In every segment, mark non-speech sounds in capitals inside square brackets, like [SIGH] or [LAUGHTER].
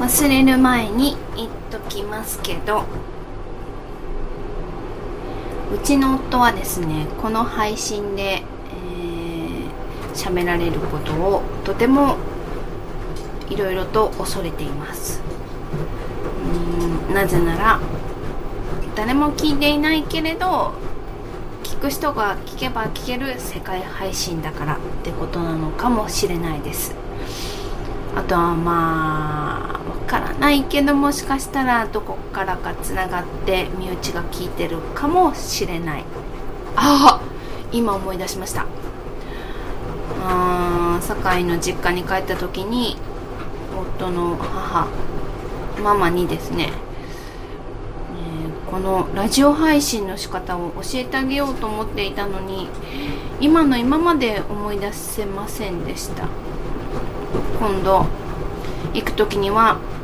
忘れる前に言っときますけどうちの夫はですねこの配信で喋、えー、られることをとてもいろいろと恐れています。うんなぜなら誰も聞いていないけれど聞く人が聞けば聞ける世界配信だからってことなのかもしれないです。あとはまあからないけどもしかしたらどこからかつながって身内が聞いてるかもしれない。ああ今思い出しました。あ堺の実家に帰った時に夫の母ママにですね、えこのラジオ配信の仕方を教えてあげようと思っていたのに今の今まで思い出せませんでした。今度行く時には、えー、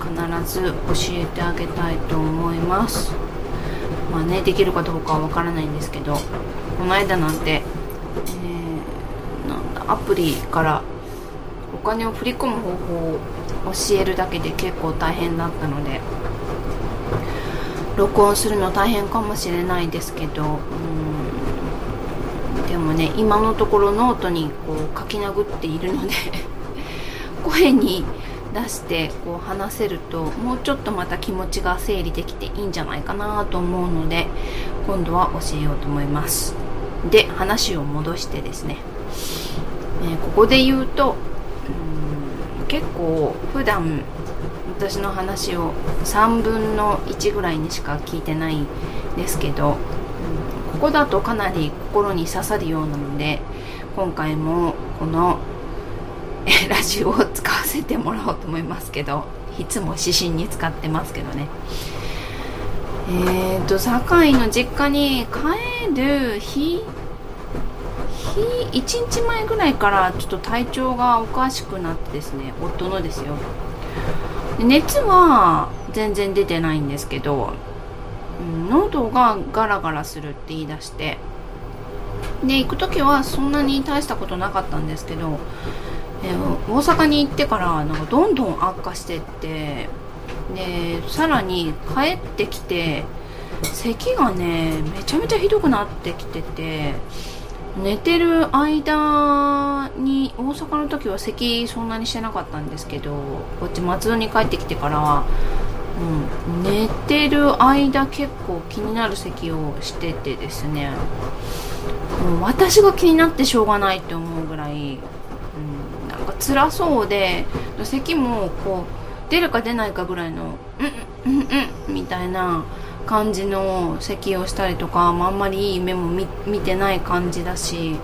必ず教えてあげたいと思います。まあねできるかどうかはわからないんですけどこの間なんて、えー、なんだアプリからお金を振り込む方法を教えるだけで結構大変だったので録音するの大変かもしれないですけどうん。でもね今のところノートにこう書き殴っているので [LAUGHS] 声に出してこう話せるともうちょっとまた気持ちが整理できていいんじゃないかなと思うので今度は教えようと思います。で話を戻してですね、えー、ここで言うとうん結構普段私の話を3分の1ぐらいにしか聞いてないんですけどここだとかなり心に刺さるようなので今回もこの [LAUGHS] ラジオを使わせてもらおうと思いますけどいつも指針に使ってますけどね。えーと堺の実家に帰る日？日1日前ぐらいからちょっと体調がおかしくなってですね夫のですよ。熱は全然出てないんですけど喉がガラガラするって言い出して。で行く時はそんなに大したことなかったんですけど、えー、大阪に行ってからなんかどんどん悪化してってでさらに帰ってきて咳がねめちゃめちゃひどくなってきてて寝てる間に大阪の時は咳そんなにしてなかったんですけどこっち松戸に帰ってきてからはうん、寝てる間結構気になる咳をしててですね。もう私が気になってしょうがないって思うぐらい、うん、なんか辛そうで咳もこう出るか出ないかぐらいのうんうんうんうんみたいな感じの咳をしたりとか、まあ、んまりいい目も見てない感じだし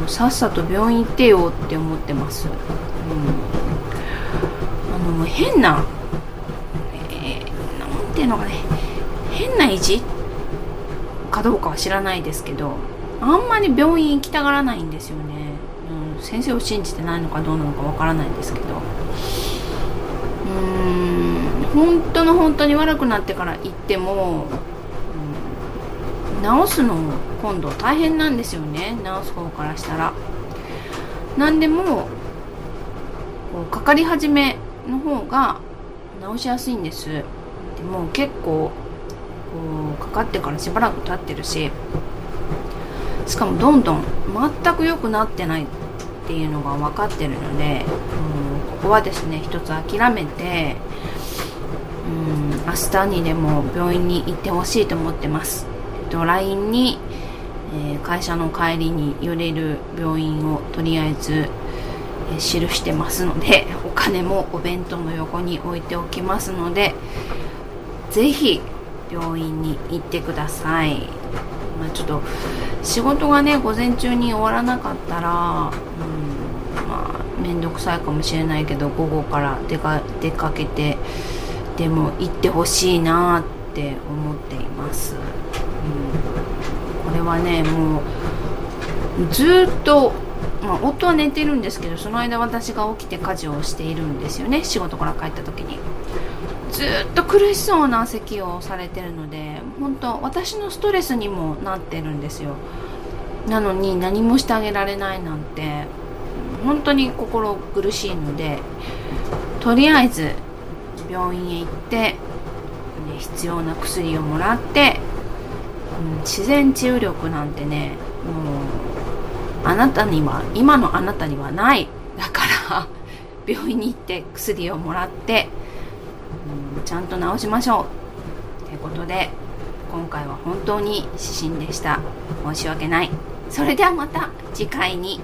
うんさっさと病院行ってよって思ってます、うん、あの変なていうのがね。変な意地かどうかは知らないですけどあんまり病院行きたがらないんですよね、先生を信じてないのかどうなのかわからないんですけど。うーん本当の本当に悪くなってから行っても、うん、治すのも今度大変なんですよね。治す方からしたら。何でもこうかかり始めの方が治しやすいんです。ても結構こうかかってからしばらく経ってるししかもどんどん全く良くなってない。っていうのが分かってるので、うん、ここはですね一つ諦めて、うん、明日にでも病院に行ってほしいと思ってます。えっと、LINE に、えー、会社の帰りに寄れる病院をとりあえず、えー、記してますので [LAUGHS] お金もお弁当の横に置いておきますのでぜひ病院に行ってください、まあ、ちょっと仕事がね午前中に終わらなかったら、うんまあ、面倒くさいかもしれないけど午後から出か出かけてでも行ってほしいなって思っています、うん、これはねもうずっとまあ、夫は寝てるんですけどその間私が起きて家事をしているんですよね仕事から帰った時に。ずっと苦しそうな咳をされてるので本当私のストレスにもなってるんですよ。なのに何もしてあげられないなんて本当に心苦しいのでとりあえず病院へ行って、ね、必要な薬をもらって、うん、自然治癒力なんてねもうあなたには今のあなたにはない。だから [LAUGHS] 病院に行って薬をもらって、ちゃんと直しましょう。ということで今回は本当に指針でした。申し訳ない。それではまた次回に。